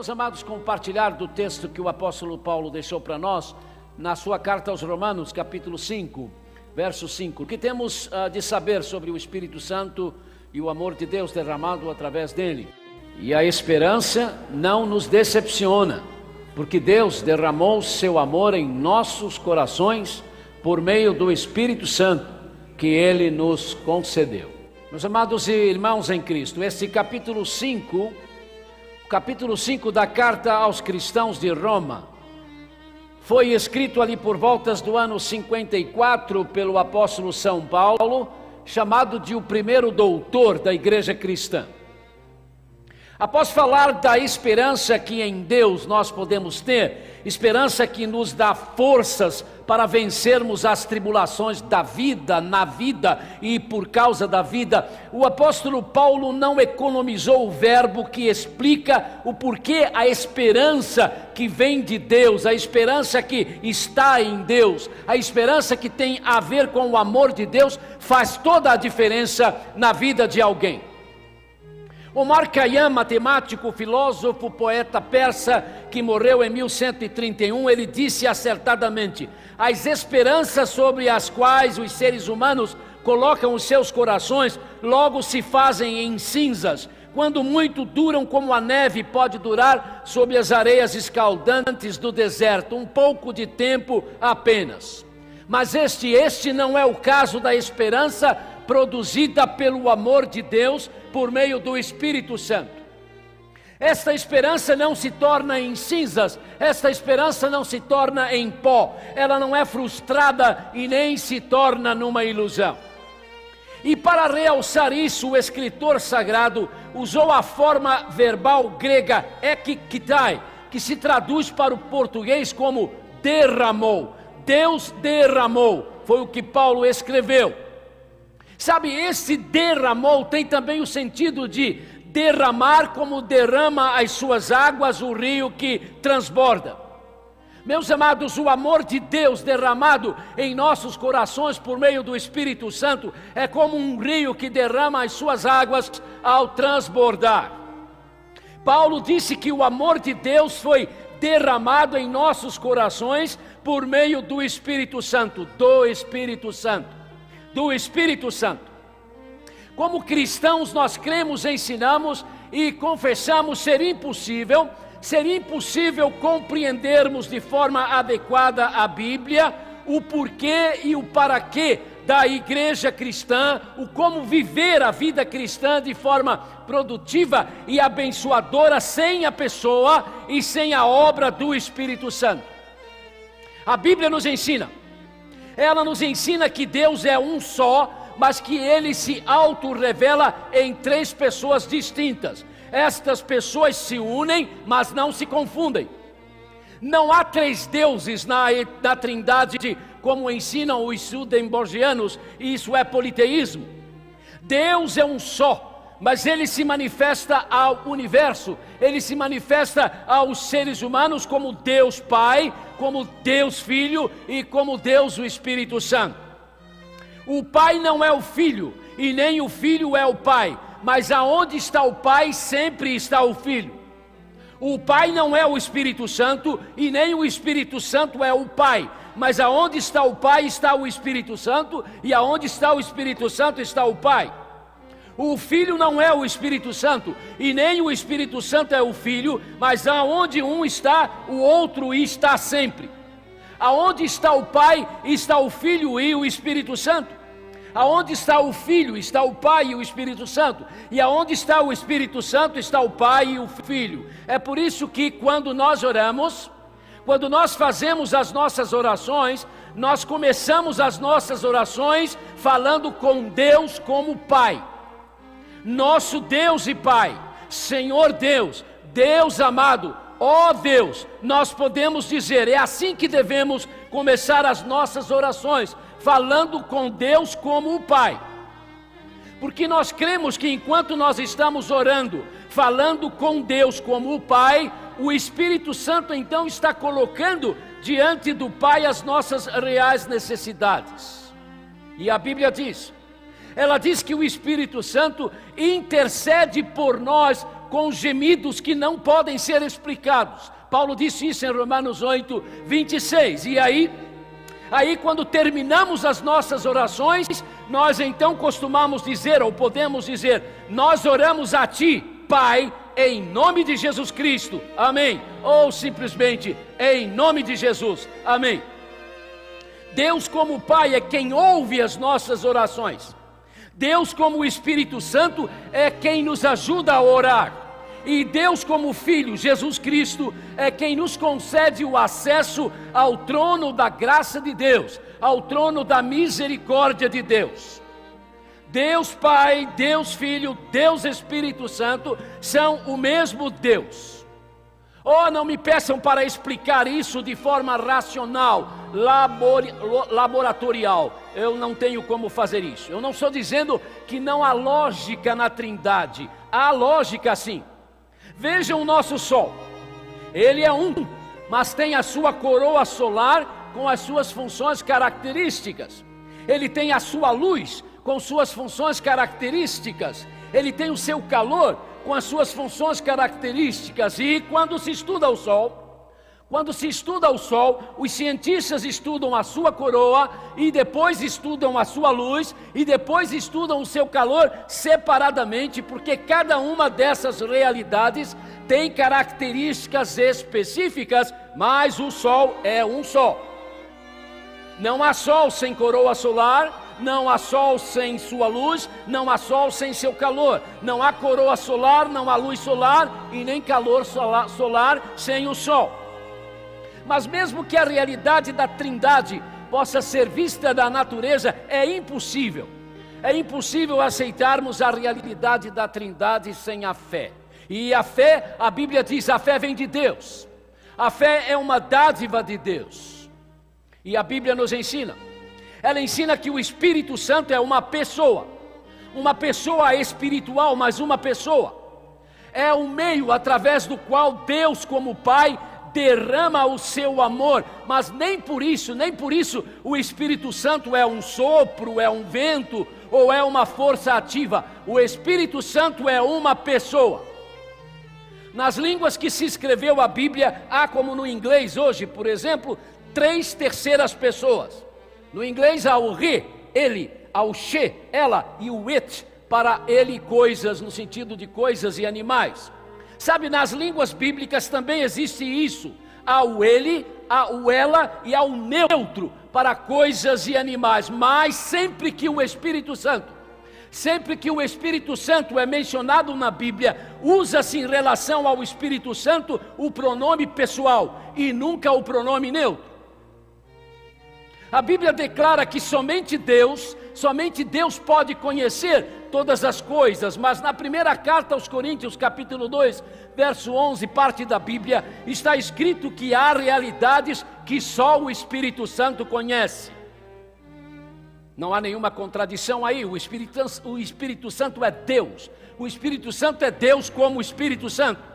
meus amados, compartilhar do texto que o apóstolo Paulo deixou para nós na sua carta aos Romanos, capítulo 5, verso 5. O que temos uh, de saber sobre o Espírito Santo e o amor de Deus derramado através dele? E a esperança não nos decepciona, porque Deus derramou seu amor em nossos corações por meio do Espírito Santo que ele nos concedeu. Meus amados irmãos em Cristo, este capítulo 5, capítulo 5 da carta aos cristãos de Roma, foi escrito ali por voltas do ano 54 pelo apóstolo São Paulo, chamado de o primeiro doutor da igreja cristã. Após falar da esperança que em Deus nós podemos ter, esperança que nos dá forças para vencermos as tribulações da vida, na vida e por causa da vida, o apóstolo Paulo não economizou o verbo que explica o porquê a esperança que vem de Deus, a esperança que está em Deus, a esperança que tem a ver com o amor de Deus, faz toda a diferença na vida de alguém. Omar Khayyam, matemático, filósofo, poeta persa, que morreu em 1131, ele disse acertadamente: as esperanças sobre as quais os seres humanos colocam os seus corações logo se fazem em cinzas, quando muito duram como a neve pode durar sobre as areias escaldantes do deserto, um pouco de tempo apenas. Mas este, este não é o caso da esperança produzida pelo amor de Deus por meio do Espírito Santo. Esta esperança não se torna em cinzas, esta esperança não se torna em pó, ela não é frustrada e nem se torna numa ilusão. E para realçar isso, o escritor sagrado usou a forma verbal grega ekikitai, que se traduz para o português como derramou. Deus derramou, foi o que Paulo escreveu. Sabe, esse derramou tem também o sentido de derramar como derrama as suas águas o rio que transborda. Meus amados, o amor de Deus derramado em nossos corações por meio do Espírito Santo é como um rio que derrama as suas águas ao transbordar. Paulo disse que o amor de Deus foi derramado em nossos corações por meio do Espírito Santo, do Espírito Santo do Espírito Santo. Como cristãos, nós cremos, ensinamos e confessamos ser impossível, ser impossível compreendermos de forma adequada a Bíblia, o porquê e o para quê da igreja cristã, o como viver a vida cristã de forma produtiva e abençoadora sem a pessoa e sem a obra do Espírito Santo. A Bíblia nos ensina ela nos ensina que Deus é um só, mas que ele se auto-revela em três pessoas distintas. Estas pessoas se unem, mas não se confundem. Não há três deuses na, na trindade, como ensinam os sudemborgianos, e isso é politeísmo. Deus é um só, mas ele se manifesta ao universo, ele se manifesta aos seres humanos como Deus Pai, como Deus Filho e como Deus o Espírito Santo. O Pai não é o Filho e nem o Filho é o Pai, mas aonde está o Pai sempre está o Filho. O Pai não é o Espírito Santo e nem o Espírito Santo é o Pai, mas aonde está o Pai está o Espírito Santo e aonde está o Espírito Santo está o Pai. O Filho não é o Espírito Santo, e nem o Espírito Santo é o Filho, mas aonde um está, o outro está sempre. Aonde está o Pai, está o Filho e o Espírito Santo. Aonde está o Filho, está o Pai e o Espírito Santo. E aonde está o Espírito Santo, está o Pai e o Filho. É por isso que quando nós oramos, quando nós fazemos as nossas orações, nós começamos as nossas orações falando com Deus como Pai nosso Deus e Pai, Senhor Deus, Deus amado, ó Deus, nós podemos dizer, é assim que devemos começar as nossas orações, falando com Deus como o Pai. Porque nós cremos que enquanto nós estamos orando, falando com Deus como o Pai, o Espírito Santo então está colocando diante do Pai as nossas reais necessidades. E a Bíblia diz: ela diz que o Espírito Santo intercede por nós com gemidos que não podem ser explicados. Paulo disse isso em Romanos 8, 26. E aí, aí quando terminamos as nossas orações, nós então costumamos dizer, ou podemos dizer, nós oramos a Ti, Pai, em nome de Jesus Cristo, amém. Ou simplesmente, em nome de Jesus, amém. Deus, como Pai, é quem ouve as nossas orações. Deus, como Espírito Santo, é quem nos ajuda a orar. E Deus, como Filho, Jesus Cristo, é quem nos concede o acesso ao trono da graça de Deus, ao trono da misericórdia de Deus. Deus Pai, Deus Filho, Deus Espírito Santo são o mesmo Deus. Oh, não me peçam para explicar isso de forma racional, labor, laboratorial. Eu não tenho como fazer isso. Eu não estou dizendo que não há lógica na Trindade. Há lógica sim. Vejam o nosso Sol. Ele é um, mas tem a sua coroa solar com as suas funções características. Ele tem a sua luz com suas funções características. Ele tem o seu calor com as suas funções características. E quando se estuda o Sol, quando se estuda o Sol, os cientistas estudam a sua coroa e depois estudam a sua luz e depois estudam o seu calor separadamente, porque cada uma dessas realidades tem características específicas, mas o Sol é um só. Não há Sol sem coroa solar, não há sol sem sua luz, não há sol sem seu calor, não há coroa solar, não há luz solar e nem calor solar, solar sem o sol. Mas mesmo que a realidade da Trindade possa ser vista da natureza, é impossível. É impossível aceitarmos a realidade da Trindade sem a fé. E a fé, a Bíblia diz, a fé vem de Deus. A fé é uma dádiva de Deus. E a Bíblia nos ensina ela ensina que o Espírito Santo é uma pessoa, uma pessoa espiritual, mas uma pessoa. É o meio através do qual Deus, como Pai, derrama o seu amor, mas nem por isso, nem por isso o Espírito Santo é um sopro, é um vento ou é uma força ativa. O Espírito Santo é uma pessoa. Nas línguas que se escreveu a Bíblia, há como no inglês hoje, por exemplo, três terceiras pessoas. No inglês há o re, ele, há o she, ela e o it, para ele coisas, no sentido de coisas e animais. Sabe, nas línguas bíblicas também existe isso. Há o ele, há o ela e há o neutro para coisas e animais. Mas sempre que o Espírito Santo, sempre que o Espírito Santo é mencionado na Bíblia, usa-se em relação ao Espírito Santo o pronome pessoal e nunca o pronome neutro. A Bíblia declara que somente Deus, somente Deus pode conhecer todas as coisas, mas na primeira carta aos Coríntios, capítulo 2, verso 11, parte da Bíblia, está escrito que há realidades que só o Espírito Santo conhece. Não há nenhuma contradição aí, o Espírito, o Espírito Santo é Deus, o Espírito Santo é Deus como o Espírito Santo.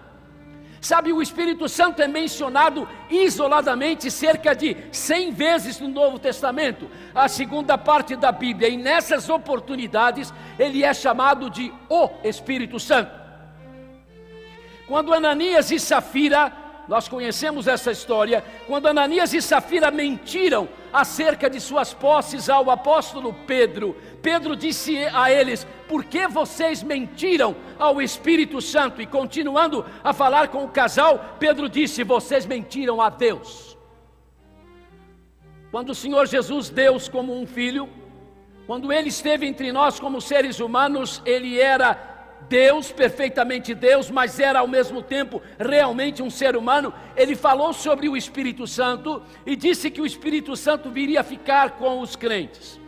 Sabe, o Espírito Santo é mencionado isoladamente cerca de 100 vezes no Novo Testamento, a segunda parte da Bíblia, e nessas oportunidades ele é chamado de o Espírito Santo. Quando Ananias e Safira nós conhecemos essa história, quando Ananias e Safira mentiram acerca de suas posses ao apóstolo Pedro, Pedro disse a eles: Por que vocês mentiram ao Espírito Santo? E continuando a falar com o casal, Pedro disse: Vocês mentiram a Deus. Quando o Senhor Jesus, Deus como um filho, quando ele esteve entre nós como seres humanos, ele era Deus, perfeitamente Deus, mas era ao mesmo tempo realmente um ser humano, ele falou sobre o Espírito Santo e disse que o Espírito Santo viria ficar com os crentes.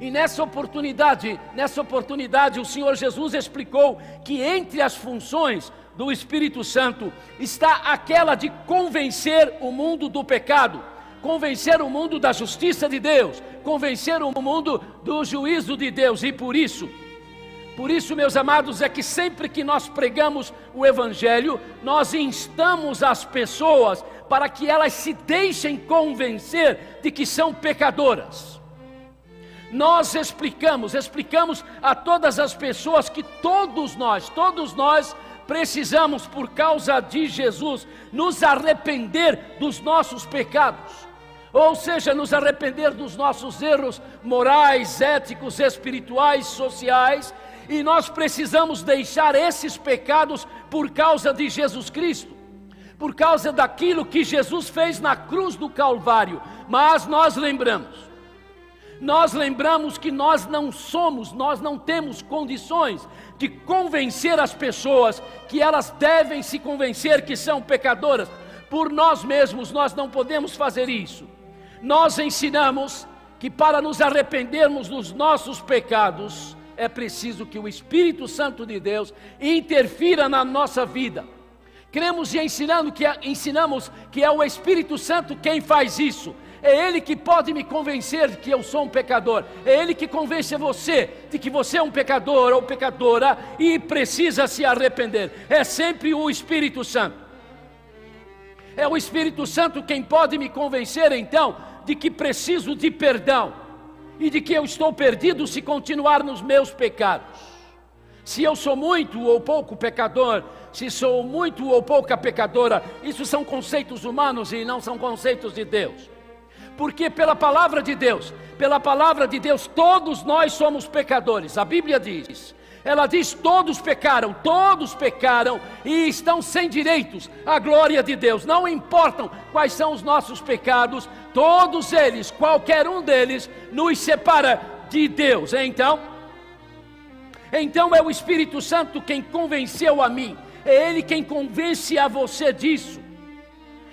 E nessa oportunidade, nessa oportunidade, o Senhor Jesus explicou que entre as funções do Espírito Santo está aquela de convencer o mundo do pecado, convencer o mundo da justiça de Deus, convencer o mundo do juízo de Deus, e por isso, por isso, meus amados, é que sempre que nós pregamos o Evangelho, nós instamos as pessoas para que elas se deixem convencer de que são pecadoras. Nós explicamos, explicamos a todas as pessoas que todos nós, todos nós precisamos, por causa de Jesus, nos arrepender dos nossos pecados. Ou seja, nos arrepender dos nossos erros morais, éticos, espirituais, sociais, e nós precisamos deixar esses pecados por causa de Jesus Cristo, por causa daquilo que Jesus fez na cruz do Calvário. Mas nós lembramos, nós lembramos que nós não somos, nós não temos condições de convencer as pessoas que elas devem se convencer que são pecadoras. Por nós mesmos nós não podemos fazer isso. Nós ensinamos que para nos arrependermos dos nossos pecados, é preciso que o Espírito Santo de Deus interfira na nossa vida. Cremos e ensinando que, ensinamos que é o Espírito Santo quem faz isso. É Ele que pode me convencer que eu sou um pecador. É Ele que convence você de que você é um pecador ou pecadora e precisa se arrepender. É sempre o Espírito Santo. É o Espírito Santo quem pode me convencer então de que preciso de perdão e de que eu estou perdido se continuar nos meus pecados. Se eu sou muito ou pouco pecador, se sou muito ou pouca pecadora, isso são conceitos humanos e não são conceitos de Deus porque pela palavra de Deus, pela palavra de Deus, todos nós somos pecadores. A Bíblia diz, ela diz: todos pecaram, todos pecaram e estão sem direitos à glória de Deus. Não importam quais são os nossos pecados, todos eles, qualquer um deles, nos separa de Deus. Então, então é o Espírito Santo quem convenceu a mim, é Ele quem convence a você disso.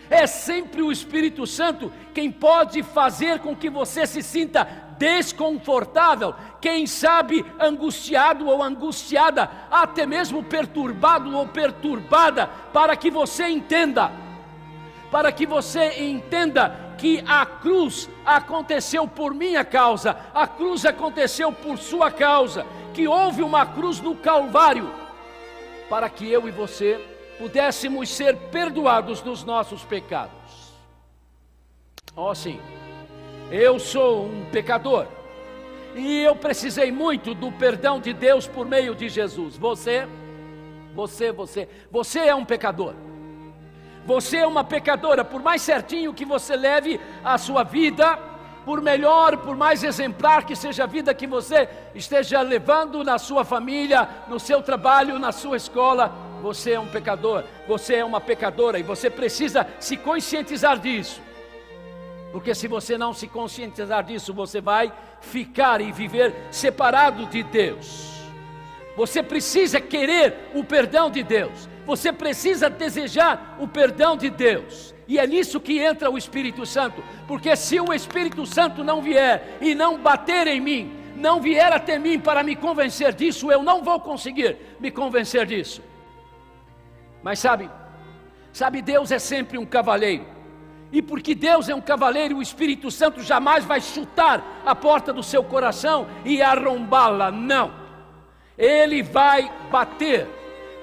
É sempre o Espírito Santo quem pode fazer com que você se sinta desconfortável, quem sabe angustiado ou angustiada, até mesmo perturbado ou perturbada, para que você entenda, para que você entenda que a cruz aconteceu por minha causa, a cruz aconteceu por sua causa, que houve uma cruz no Calvário, para que eu e você pudéssemos ser perdoados dos nossos pecados. Oh, sim, eu sou um pecador e eu precisei muito do perdão de Deus por meio de Jesus. Você, você, você, você é um pecador. Você é uma pecadora, por mais certinho que você leve a sua vida, por melhor, por mais exemplar que seja a vida que você esteja levando na sua família, no seu trabalho, na sua escola, você é um pecador, você é uma pecadora e você precisa se conscientizar disso. Porque se você não se conscientizar disso, você vai ficar e viver separado de Deus. Você precisa querer o perdão de Deus. Você precisa desejar o perdão de Deus. E é nisso que entra o Espírito Santo. Porque se o Espírito Santo não vier e não bater em mim, não vier até mim para me convencer disso, eu não vou conseguir me convencer disso. Mas sabe, sabe, Deus é sempre um cavaleiro. E porque Deus é um cavaleiro, o Espírito Santo jamais vai chutar a porta do seu coração e arrombá-la. Não. Ele vai bater,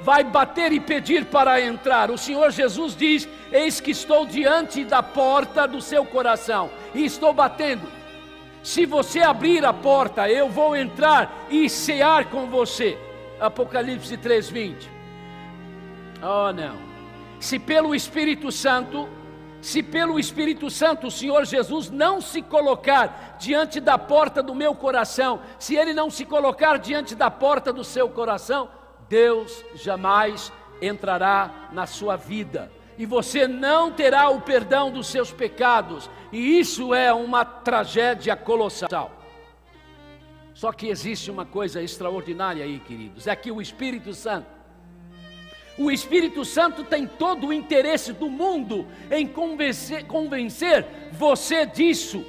vai bater e pedir para entrar. O Senhor Jesus diz: Eis que estou diante da porta do seu coração e estou batendo. Se você abrir a porta, eu vou entrar e cear com você. Apocalipse 3:20. Oh, não. Se pelo Espírito Santo, se pelo Espírito Santo o Senhor Jesus não se colocar diante da porta do meu coração, se ele não se colocar diante da porta do seu coração, Deus jamais entrará na sua vida. E você não terá o perdão dos seus pecados, e isso é uma tragédia colossal. Só que existe uma coisa extraordinária aí, queridos: é que o Espírito Santo o Espírito Santo tem todo o interesse do mundo em convencer, convencer você disso.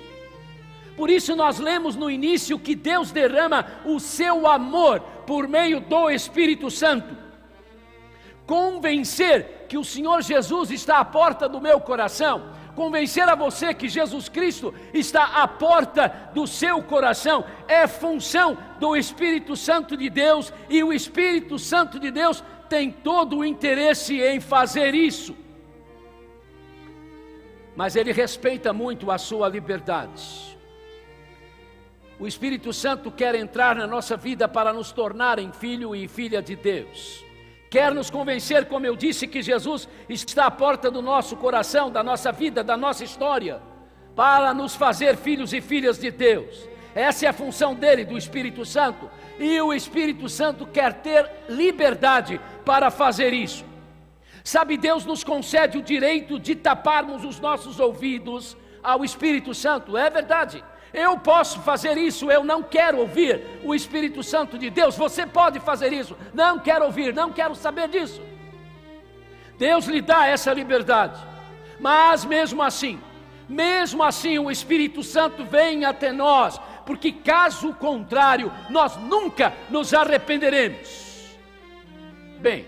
Por isso, nós lemos no início que Deus derrama o seu amor por meio do Espírito Santo. Convencer que o Senhor Jesus está à porta do meu coração, convencer a você que Jesus Cristo está à porta do seu coração, é função do Espírito Santo de Deus, e o Espírito Santo de Deus tem todo o interesse em fazer isso, mas ele respeita muito a sua liberdade. O Espírito Santo quer entrar na nossa vida para nos tornar em filho e filha de Deus. quer nos convencer, como eu disse, que Jesus está à porta do nosso coração, da nossa vida, da nossa história, para nos fazer filhos e filhas de Deus. Essa é a função dele, do Espírito Santo, e o Espírito Santo quer ter liberdade para fazer isso. Sabe, Deus nos concede o direito de taparmos os nossos ouvidos ao Espírito Santo, é verdade. Eu posso fazer isso, eu não quero ouvir o Espírito Santo de Deus. Você pode fazer isso, não quero ouvir, não quero saber disso. Deus lhe dá essa liberdade, mas mesmo assim, mesmo assim, o Espírito Santo vem até nós, porque caso contrário, nós nunca nos arrependeremos. Bem,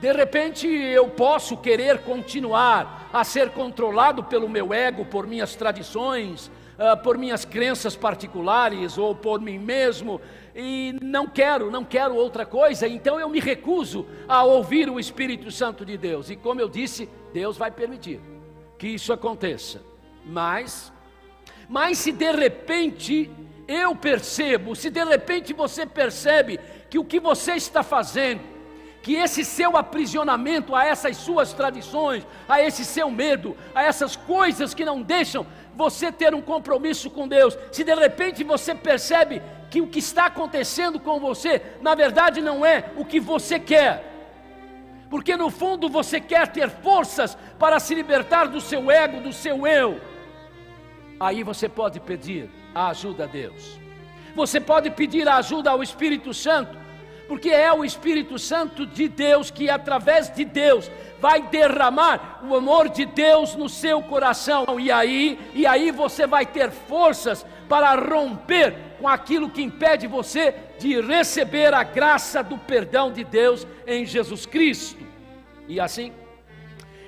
de repente eu posso querer continuar a ser controlado pelo meu ego, por minhas tradições, uh, por minhas crenças particulares ou por mim mesmo, e não quero, não quero outra coisa, então eu me recuso a ouvir o Espírito Santo de Deus. E como eu disse, Deus vai permitir que isso aconteça. Mas, mas se de repente eu percebo, se de repente você percebe que o que você está fazendo, que esse seu aprisionamento a essas suas tradições, a esse seu medo, a essas coisas que não deixam você ter um compromisso com Deus, se de repente você percebe que o que está acontecendo com você, na verdade não é o que você quer, porque no fundo você quer ter forças para se libertar do seu ego, do seu eu, aí você pode pedir a ajuda a Deus, você pode pedir a ajuda ao Espírito Santo, porque é o Espírito Santo de Deus que, através de Deus, vai derramar o amor de Deus no seu coração. E aí, e aí você vai ter forças para romper com aquilo que impede você de receber a graça do perdão de Deus em Jesus Cristo. E assim,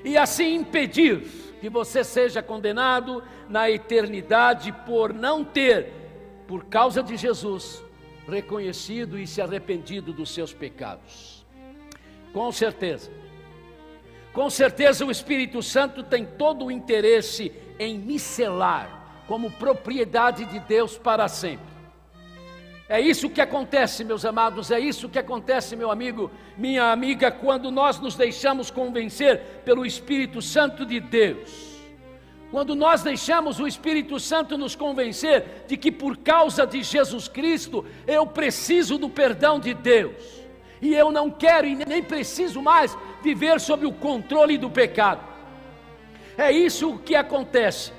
e assim impedir que você seja condenado na eternidade por não ter, por causa de Jesus, reconhecido e se arrependido dos seus pecados. Com certeza, com certeza o Espírito Santo tem todo o interesse em me selar como propriedade de Deus para sempre. É isso que acontece, meus amados, é isso que acontece, meu amigo, minha amiga, quando nós nos deixamos convencer pelo Espírito Santo de Deus. Quando nós deixamos o Espírito Santo nos convencer de que por causa de Jesus Cristo eu preciso do perdão de Deus, e eu não quero e nem preciso mais viver sob o controle do pecado. É isso que acontece.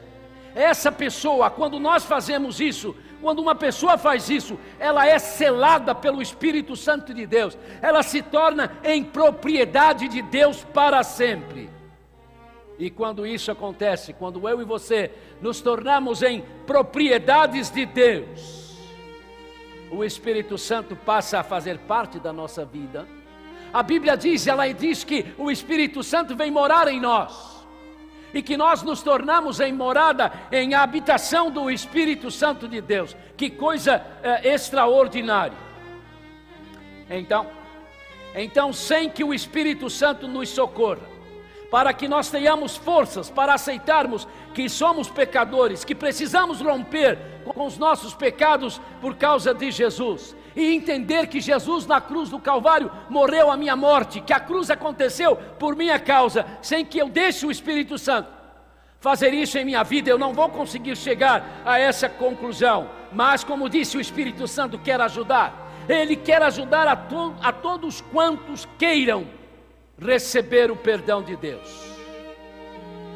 Essa pessoa, quando nós fazemos isso, quando uma pessoa faz isso, ela é selada pelo Espírito Santo de Deus, ela se torna em propriedade de Deus para sempre. E quando isso acontece, quando eu e você nos tornamos em propriedades de Deus, o Espírito Santo passa a fazer parte da nossa vida. A Bíblia diz, ela diz que o Espírito Santo vem morar em nós. E que nós nos tornamos em morada, em habitação do Espírito Santo de Deus. Que coisa é, extraordinária. Então, então, sem que o Espírito Santo nos socorra, para que nós tenhamos forças para aceitarmos que somos pecadores, que precisamos romper com os nossos pecados por causa de Jesus. E entender que Jesus na cruz do Calvário morreu a minha morte, que a cruz aconteceu por minha causa, sem que eu deixe o Espírito Santo fazer isso em minha vida, eu não vou conseguir chegar a essa conclusão. Mas, como disse, o Espírito Santo quer ajudar, ele quer ajudar a, to a todos quantos queiram receber o perdão de Deus.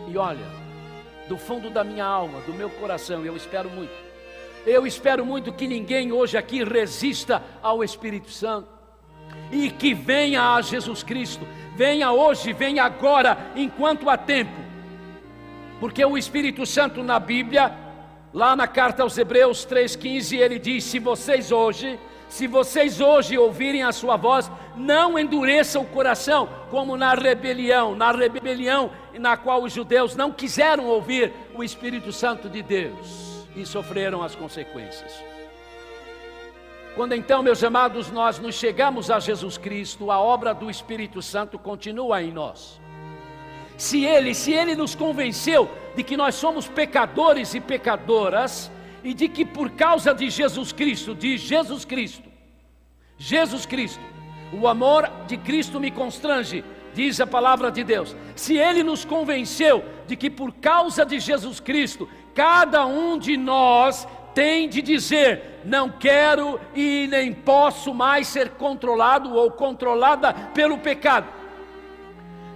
E olha, do fundo da minha alma, do meu coração, eu espero muito. Eu espero muito que ninguém hoje aqui resista ao Espírito Santo e que venha a Jesus Cristo. Venha hoje, venha agora, enquanto há tempo. Porque o Espírito Santo na Bíblia, lá na carta aos Hebreus 3,15, ele diz: Se vocês hoje se vocês hoje ouvirem a sua voz, não endureçam o coração, como na rebelião, na rebelião na qual os judeus não quiseram ouvir o Espírito Santo de Deus e sofreram as consequências. Quando então, meus amados, nós nos chegamos a Jesus Cristo, a obra do Espírito Santo continua em nós. Se ele, se ele nos convenceu de que nós somos pecadores e pecadoras, e de que por causa de Jesus Cristo, de Jesus Cristo, Jesus Cristo, O amor de Cristo me constrange, diz a palavra de Deus. Se ele nos convenceu de que por causa de Jesus Cristo, cada um de nós tem de dizer: não quero e nem posso mais ser controlado ou controlada pelo pecado.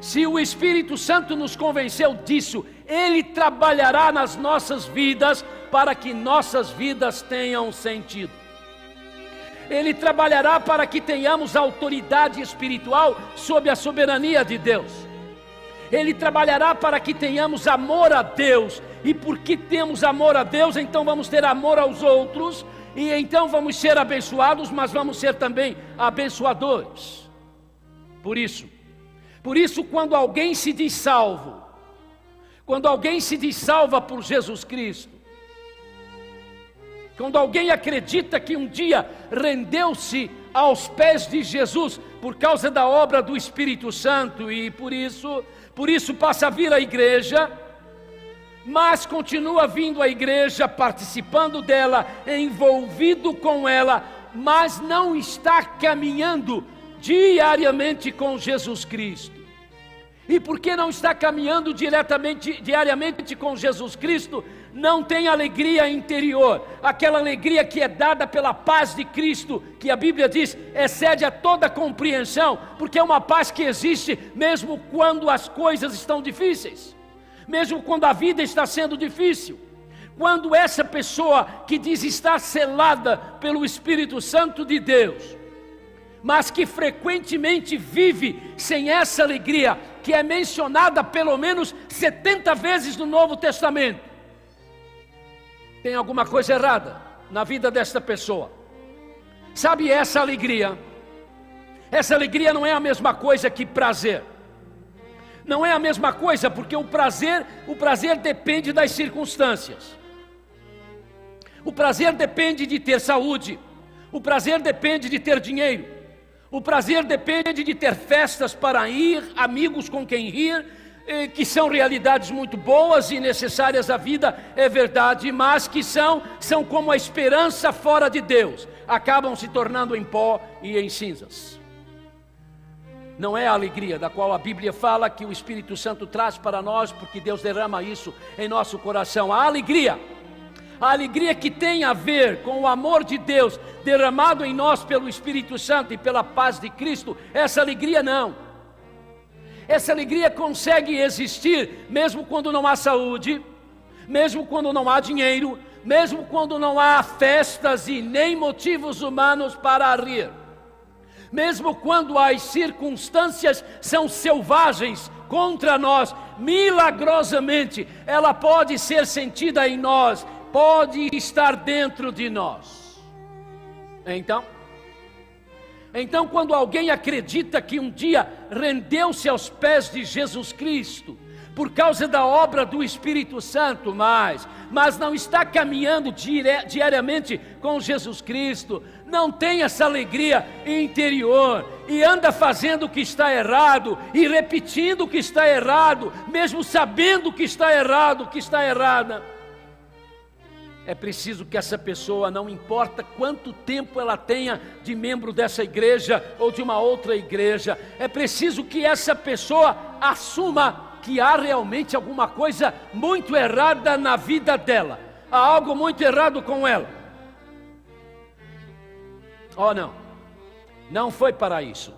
Se o Espírito Santo nos convenceu disso, ele trabalhará nas nossas vidas para que nossas vidas tenham sentido. Ele trabalhará para que tenhamos autoridade espiritual sob a soberania de Deus. Ele trabalhará para que tenhamos amor a Deus, e porque temos amor a Deus, então vamos ter amor aos outros, e então vamos ser abençoados, mas vamos ser também abençoadores. Por isso, por isso, quando alguém se diz salvo, quando alguém se diz salva por Jesus Cristo, quando alguém acredita que um dia rendeu-se aos pés de Jesus por causa da obra do Espírito Santo e por isso, por isso passa a vir à igreja, mas continua vindo à igreja, participando dela, envolvido com ela, mas não está caminhando diariamente com Jesus Cristo. E porque não está caminhando diretamente, diariamente com Jesus Cristo, não tem alegria interior, aquela alegria que é dada pela paz de Cristo, que a Bíblia diz excede a toda compreensão, porque é uma paz que existe mesmo quando as coisas estão difíceis, mesmo quando a vida está sendo difícil. Quando essa pessoa que diz estar selada pelo Espírito Santo de Deus, mas que frequentemente vive sem essa alegria, que é mencionada pelo menos 70 vezes no Novo Testamento. Tem alguma coisa errada na vida desta pessoa. Sabe essa alegria? Essa alegria não é a mesma coisa que prazer. Não é a mesma coisa, porque o prazer, o prazer depende das circunstâncias. O prazer depende de ter saúde. O prazer depende de ter dinheiro. O prazer depende de ter festas para ir, amigos com quem rir, eh, que são realidades muito boas e necessárias à vida, é verdade, mas que são, são como a esperança fora de Deus, acabam se tornando em pó e em cinzas. Não é a alegria da qual a Bíblia fala que o Espírito Santo traz para nós, porque Deus derrama isso em nosso coração. A alegria a alegria que tem a ver com o amor de Deus derramado em nós pelo Espírito Santo e pela paz de Cristo, essa alegria não. Essa alegria consegue existir mesmo quando não há saúde, mesmo quando não há dinheiro, mesmo quando não há festas e nem motivos humanos para rir. Mesmo quando as circunstâncias são selvagens contra nós, milagrosamente ela pode ser sentida em nós pode estar dentro de nós. Então, então quando alguém acredita que um dia rendeu-se aos pés de Jesus Cristo, por causa da obra do Espírito Santo, mas, mas não está caminhando diariamente com Jesus Cristo, não tem essa alegria interior e anda fazendo o que está errado e repetindo o que está errado, mesmo sabendo que está errado, que está errada é preciso que essa pessoa, não importa quanto tempo ela tenha de membro dessa igreja ou de uma outra igreja, é preciso que essa pessoa assuma que há realmente alguma coisa muito errada na vida dela, há algo muito errado com ela. Oh, não, não foi para isso.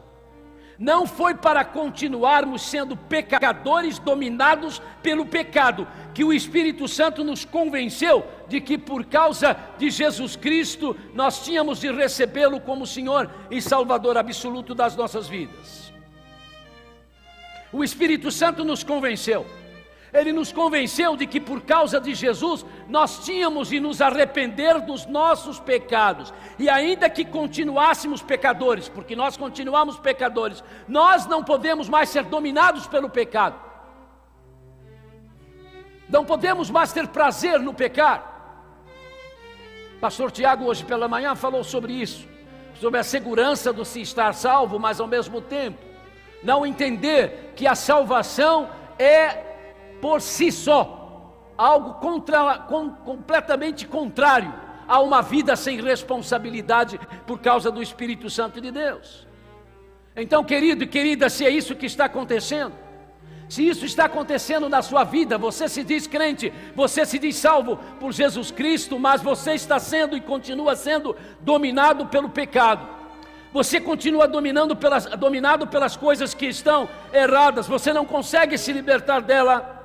Não foi para continuarmos sendo pecadores dominados pelo pecado, que o Espírito Santo nos convenceu de que por causa de Jesus Cristo nós tínhamos de recebê-lo como Senhor e Salvador absoluto das nossas vidas. O Espírito Santo nos convenceu ele nos convenceu de que por causa de Jesus nós tínhamos de nos arrepender dos nossos pecados, e ainda que continuássemos pecadores, porque nós continuamos pecadores, nós não podemos mais ser dominados pelo pecado, não podemos mais ter prazer no pecar. Pastor Tiago, hoje pela manhã, falou sobre isso, sobre a segurança do se estar salvo, mas ao mesmo tempo, não entender que a salvação é por si só, algo contra, com, completamente contrário a uma vida sem responsabilidade por causa do Espírito Santo de Deus. Então, querido e querida, se é isso que está acontecendo, se isso está acontecendo na sua vida, você se diz crente, você se diz salvo por Jesus Cristo, mas você está sendo e continua sendo dominado pelo pecado. Você continua dominando pelas, dominado pelas coisas que estão erradas, você não consegue se libertar dela.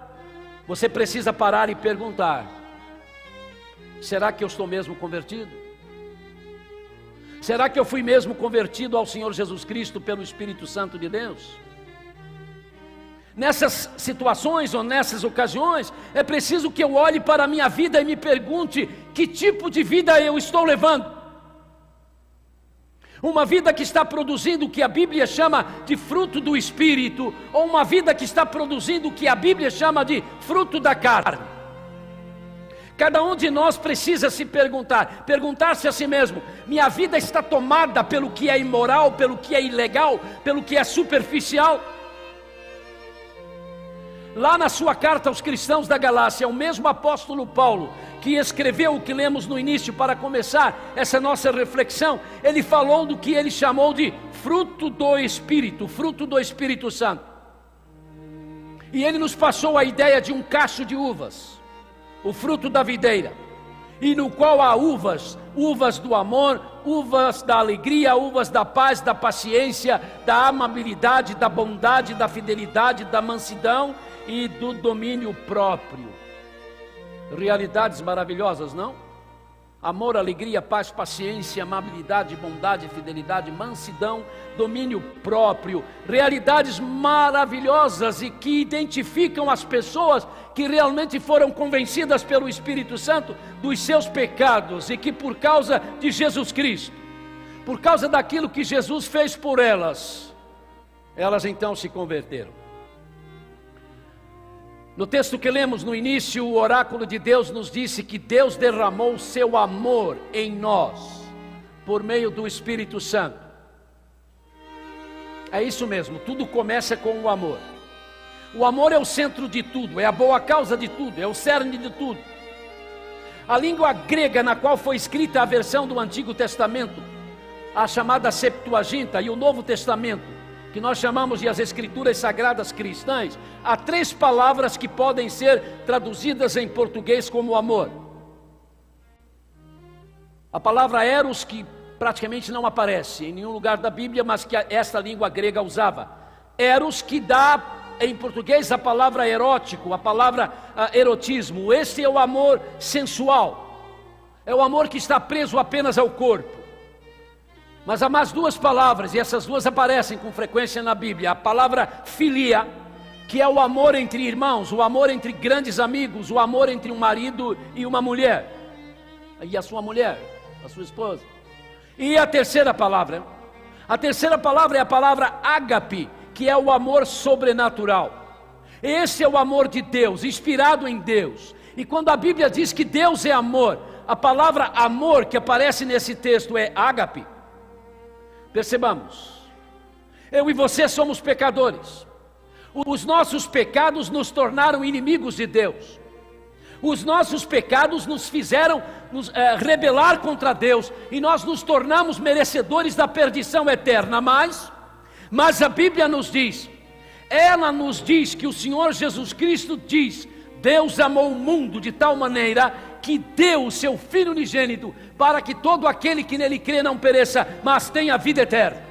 Você precisa parar e perguntar: será que eu estou mesmo convertido? Será que eu fui mesmo convertido ao Senhor Jesus Cristo pelo Espírito Santo de Deus? nessas situações ou nessas ocasiões, é preciso que eu olhe para a minha vida e me pergunte que tipo de vida eu estou levando. Uma vida que está produzindo o que a Bíblia chama de fruto do espírito, ou uma vida que está produzindo o que a Bíblia chama de fruto da carne. Cada um de nós precisa se perguntar, perguntar-se a si mesmo: minha vida está tomada pelo que é imoral, pelo que é ilegal, pelo que é superficial? Lá na sua carta aos cristãos da Galácia, o mesmo apóstolo Paulo, que escreveu o que lemos no início para começar essa nossa reflexão, ele falou do que ele chamou de fruto do Espírito, fruto do Espírito Santo. E ele nos passou a ideia de um cacho de uvas, o fruto da videira, e no qual há uvas, uvas do amor, uvas da alegria, uvas da paz, da paciência, da amabilidade, da bondade, da fidelidade, da mansidão e do domínio próprio. Realidades maravilhosas, não? Amor, alegria, paz, paciência, amabilidade, bondade, fidelidade, mansidão, domínio próprio. Realidades maravilhosas e que identificam as pessoas que realmente foram convencidas pelo Espírito Santo dos seus pecados e que, por causa de Jesus Cristo, por causa daquilo que Jesus fez por elas, elas então se converteram. No texto que lemos no início, o oráculo de Deus nos disse que Deus derramou o seu amor em nós, por meio do Espírito Santo. É isso mesmo, tudo começa com o amor. O amor é o centro de tudo, é a boa causa de tudo, é o cerne de tudo. A língua grega na qual foi escrita a versão do Antigo Testamento, a chamada Septuaginta, e o Novo Testamento, que nós chamamos de as Escrituras Sagradas Cristãs, há três palavras que podem ser traduzidas em português como amor. A palavra eros, que praticamente não aparece em nenhum lugar da Bíblia, mas que esta língua grega usava. Eros, que dá em português a palavra erótico, a palavra uh, erotismo. Esse é o amor sensual, é o amor que está preso apenas ao corpo. Mas há mais duas palavras, e essas duas aparecem com frequência na Bíblia: a palavra filia, que é o amor entre irmãos, o amor entre grandes amigos, o amor entre um marido e uma mulher, e a sua mulher, a sua esposa. E a terceira palavra, a terceira palavra é a palavra ágape, que é o amor sobrenatural. Esse é o amor de Deus, inspirado em Deus. E quando a Bíblia diz que Deus é amor, a palavra amor que aparece nesse texto é ágape. Percebamos, eu e você somos pecadores, os nossos pecados nos tornaram inimigos de Deus, os nossos pecados nos fizeram nos, é, rebelar contra Deus e nós nos tornamos merecedores da perdição eterna. Mas, mas a Bíblia nos diz, ela nos diz que o Senhor Jesus Cristo diz: Deus amou o mundo de tal maneira que deu o seu Filho unigênito para que todo aquele que nele crê não pereça, mas tenha vida eterna.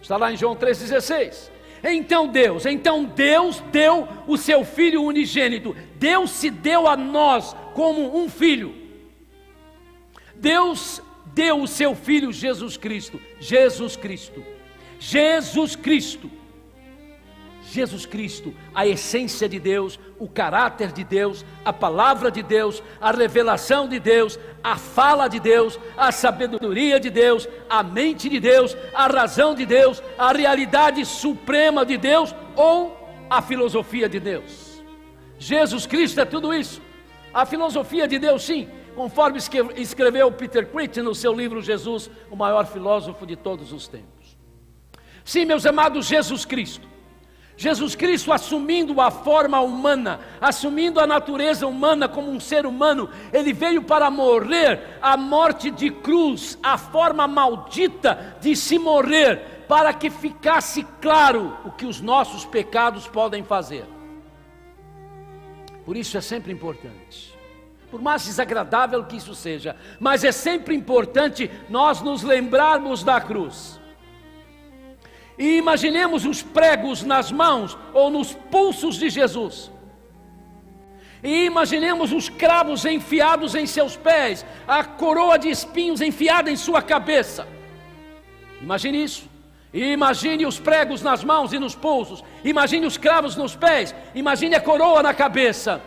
Está lá em João 3,16. Então Deus, então Deus deu o seu Filho unigênito. Deus se deu a nós como um filho. Deus deu o seu Filho Jesus Cristo. Jesus Cristo. Jesus Cristo Jesus Cristo, a essência de Deus, o caráter de Deus, a palavra de Deus, a revelação de Deus, a fala de Deus, a sabedoria de Deus, a mente de Deus, a razão de Deus, a realidade suprema de Deus ou a filosofia de Deus. Jesus Cristo é tudo isso. A filosofia de Deus, sim, conforme escreveu Peter Crichton no seu livro Jesus, o maior filósofo de todos os tempos. Sim, meus amados, Jesus Cristo Jesus Cristo assumindo a forma humana, assumindo a natureza humana como um ser humano, ele veio para morrer a morte de cruz, a forma maldita de se morrer para que ficasse claro o que os nossos pecados podem fazer. Por isso é sempre importante, por mais desagradável que isso seja, mas é sempre importante nós nos lembrarmos da cruz. E imaginemos os pregos nas mãos ou nos pulsos de Jesus. E imaginemos os cravos enfiados em seus pés, a coroa de espinhos enfiada em sua cabeça. Imagine isso. Imagine os pregos nas mãos e nos pulsos. Imagine os cravos nos pés. Imagine a coroa na cabeça.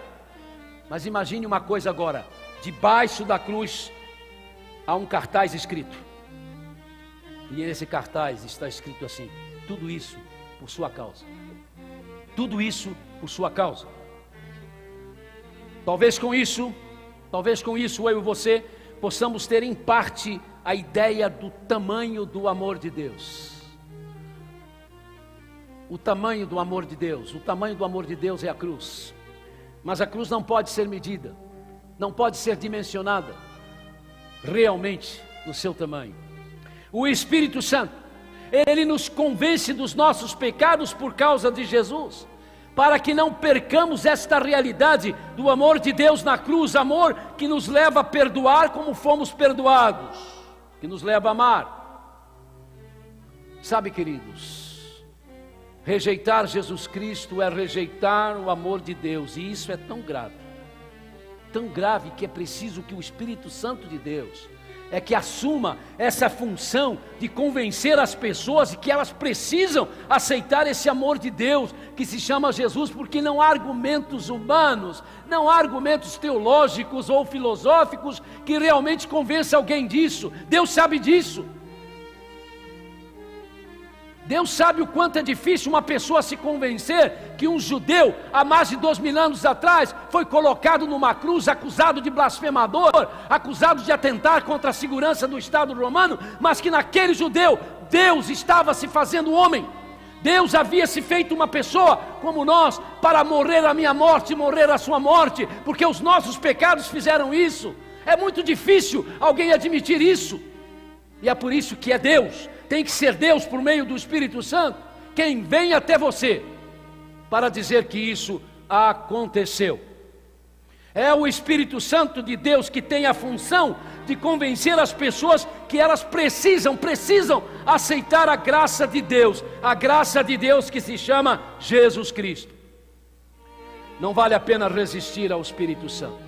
Mas imagine uma coisa agora: debaixo da cruz há um cartaz escrito. E nesse cartaz está escrito assim: tudo isso por sua causa. Tudo isso por sua causa. Talvez com isso, talvez com isso eu e você possamos ter em parte a ideia do tamanho do amor de Deus. O tamanho do amor de Deus, o tamanho do amor de Deus é a cruz. Mas a cruz não pode ser medida, não pode ser dimensionada realmente no seu tamanho. O Espírito Santo, ele nos convence dos nossos pecados por causa de Jesus para que não percamos esta realidade do amor de Deus na cruz, amor que nos leva a perdoar como fomos perdoados, que nos leva a amar. Sabe, queridos, rejeitar Jesus Cristo é rejeitar o amor de Deus, e isso é tão grave, tão grave que é preciso que o Espírito Santo de Deus é que assuma essa função de convencer as pessoas que elas precisam aceitar esse amor de Deus que se chama Jesus, porque não há argumentos humanos, não há argumentos teológicos ou filosóficos que realmente convença alguém disso. Deus sabe disso. Deus sabe o quanto é difícil uma pessoa se convencer que um judeu, há mais de dois mil anos atrás, foi colocado numa cruz, acusado de blasfemador, acusado de atentar contra a segurança do Estado romano, mas que naquele judeu, Deus estava se fazendo homem. Deus havia se feito uma pessoa como nós, para morrer a minha morte morrer a sua morte, porque os nossos pecados fizeram isso. É muito difícil alguém admitir isso, e é por isso que é Deus tem que ser Deus por meio do Espírito Santo quem vem até você para dizer que isso aconteceu. É o Espírito Santo de Deus que tem a função de convencer as pessoas que elas precisam, precisam aceitar a graça de Deus, a graça de Deus que se chama Jesus Cristo. Não vale a pena resistir ao Espírito Santo.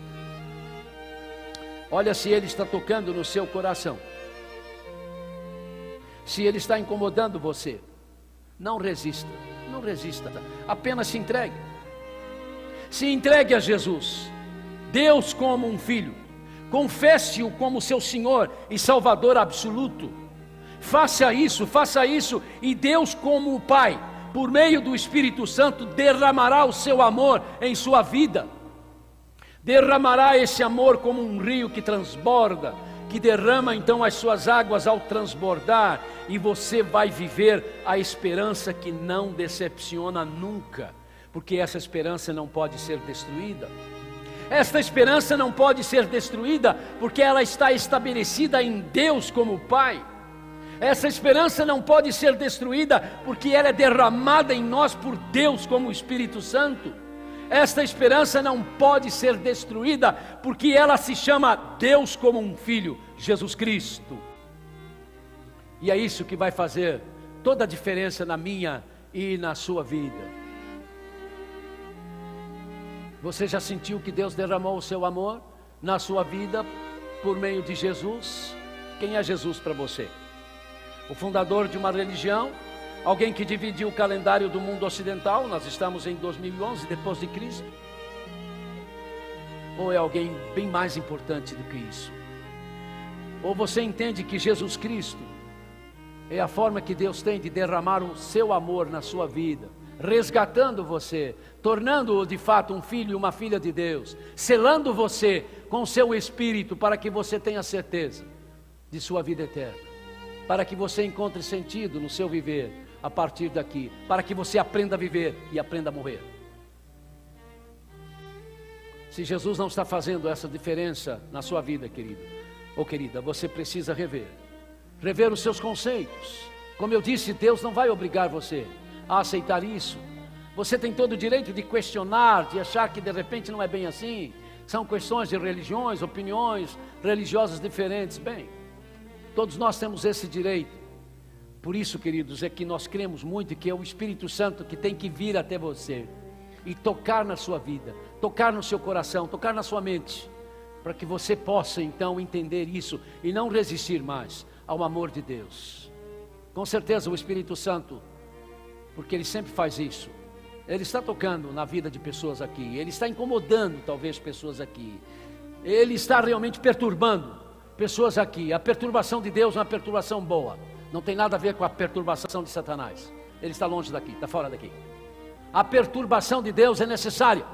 Olha se ele está tocando no seu coração se ele está incomodando você. Não resista, não resista, apenas se entregue. Se entregue a Jesus, Deus como um filho, confesse-o como seu Senhor e Salvador absoluto. Faça isso, faça isso, e Deus, como o Pai, por meio do Espírito Santo, derramará o seu amor em sua vida. Derramará esse amor como um rio que transborda, que derrama então as suas águas ao transbordar, e você vai viver a esperança que não decepciona nunca, porque essa esperança não pode ser destruída. Esta esperança não pode ser destruída, porque ela está estabelecida em Deus como Pai. Essa esperança não pode ser destruída, porque ela é derramada em nós por Deus como Espírito Santo. Esta esperança não pode ser destruída, porque ela se chama Deus como um filho, Jesus Cristo. E é isso que vai fazer toda a diferença na minha e na sua vida. Você já sentiu que Deus derramou o seu amor na sua vida por meio de Jesus? Quem é Jesus para você? O fundador de uma religião? Alguém que dividiu o calendário do mundo ocidental, nós estamos em 2011 depois de Cristo. Ou é alguém bem mais importante do que isso? Ou você entende que Jesus Cristo é a forma que Deus tem de derramar o seu amor na sua vida, resgatando você, tornando-o de fato um filho e uma filha de Deus, selando você com o seu espírito para que você tenha certeza de sua vida eterna, para que você encontre sentido no seu viver a partir daqui, para que você aprenda a viver e aprenda a morrer. Se Jesus não está fazendo essa diferença na sua vida, querido ou querida, você precisa rever, rever os seus conceitos, Como eu disse, Deus não vai obrigar você a aceitar isso. Você tem todo o direito de questionar, de achar que de repente não é bem assim. São questões de religiões, opiniões religiosas diferentes. Bem, todos nós temos esse direito. Por isso, queridos, é que nós cremos muito que é o Espírito Santo que tem que vir até você e tocar na sua vida, tocar no seu coração, tocar na sua mente, para que você possa então entender isso e não resistir mais ao amor de Deus. Com certeza o Espírito Santo, porque ele sempre faz isso, ele está tocando na vida de pessoas aqui, Ele está incomodando talvez pessoas aqui, Ele está realmente perturbando pessoas aqui. A perturbação de Deus é uma perturbação boa, não tem nada a ver com a perturbação de Satanás. Ele está longe daqui, está fora daqui. A perturbação de Deus é necessária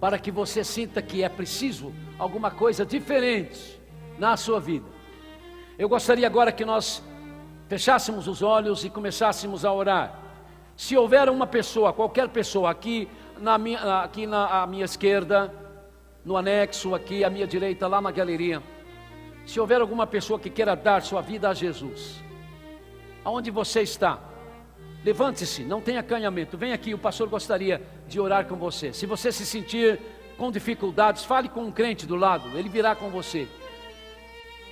para que você sinta que é preciso alguma coisa diferente na sua vida. Eu gostaria agora que nós fechássemos os olhos e começássemos a orar. Se houver uma pessoa, qualquer pessoa aqui na minha, aqui na minha esquerda, no anexo aqui à minha direita, lá na galeria, se houver alguma pessoa que queira dar sua vida a Jesus, aonde você está, levante-se, não tenha acanhamento, vem aqui, o pastor gostaria de orar com você. Se você se sentir com dificuldades, fale com um crente do lado, ele virá com você.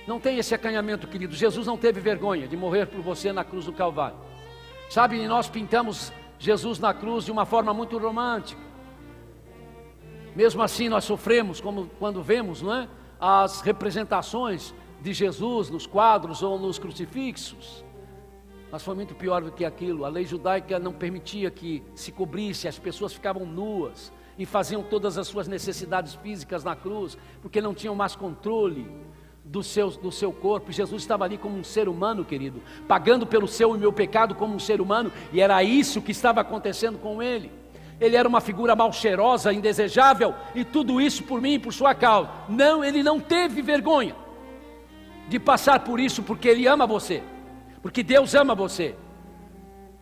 Não tenha esse acanhamento, querido. Jesus não teve vergonha de morrer por você na cruz do Calvário. Sabe, nós pintamos Jesus na cruz de uma forma muito romântica. Mesmo assim, nós sofremos como quando vemos, não é? As representações de Jesus nos quadros ou nos crucifixos. Mas foi muito pior do que aquilo. A lei judaica não permitia que se cobrisse, as pessoas ficavam nuas e faziam todas as suas necessidades físicas na cruz, porque não tinham mais controle do seu, do seu corpo. Jesus estava ali como um ser humano, querido, pagando pelo seu e meu pecado como um ser humano, e era isso que estava acontecendo com ele. Ele era uma figura mal cheirosa, indesejável, e tudo isso por mim e por sua causa. Não, ele não teve vergonha de passar por isso, porque ele ama você, porque Deus ama você.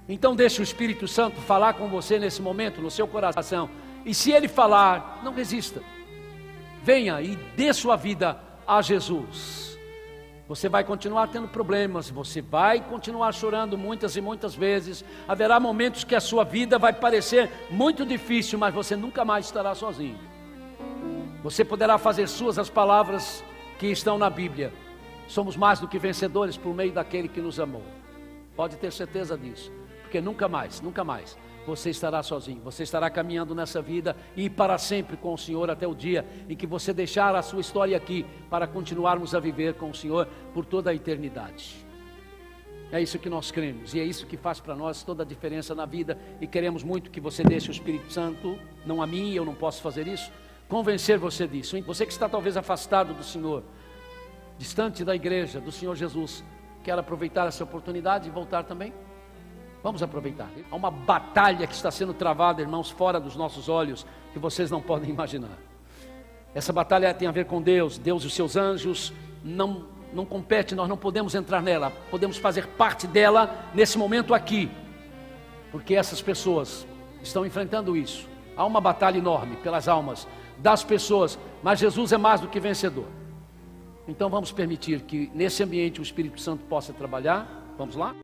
Então deixe o Espírito Santo falar com você nesse momento, no seu coração. E se ele falar, não resista. Venha e dê sua vida a Jesus. Você vai continuar tendo problemas, você vai continuar chorando muitas e muitas vezes. Haverá momentos que a sua vida vai parecer muito difícil, mas você nunca mais estará sozinho. Você poderá fazer suas as palavras que estão na Bíblia. Somos mais do que vencedores por meio daquele que nos amou. Pode ter certeza disso, porque nunca mais, nunca mais você estará sozinho, você estará caminhando nessa vida e para sempre com o Senhor até o dia em que você deixar a sua história aqui para continuarmos a viver com o Senhor por toda a eternidade. É isso que nós cremos e é isso que faz para nós toda a diferença na vida e queremos muito que você deixe o Espírito Santo, não a mim, eu não posso fazer isso, convencer você disso. Hein? Você que está talvez afastado do Senhor, distante da igreja, do Senhor Jesus, quer aproveitar essa oportunidade e voltar também? Vamos aproveitar. Há uma batalha que está sendo travada, irmãos, fora dos nossos olhos, que vocês não podem imaginar. Essa batalha tem a ver com Deus, Deus e os seus anjos, não, não compete, nós não podemos entrar nela, podemos fazer parte dela nesse momento aqui, porque essas pessoas estão enfrentando isso. Há uma batalha enorme pelas almas das pessoas, mas Jesus é mais do que vencedor. Então vamos permitir que nesse ambiente o Espírito Santo possa trabalhar. Vamos lá?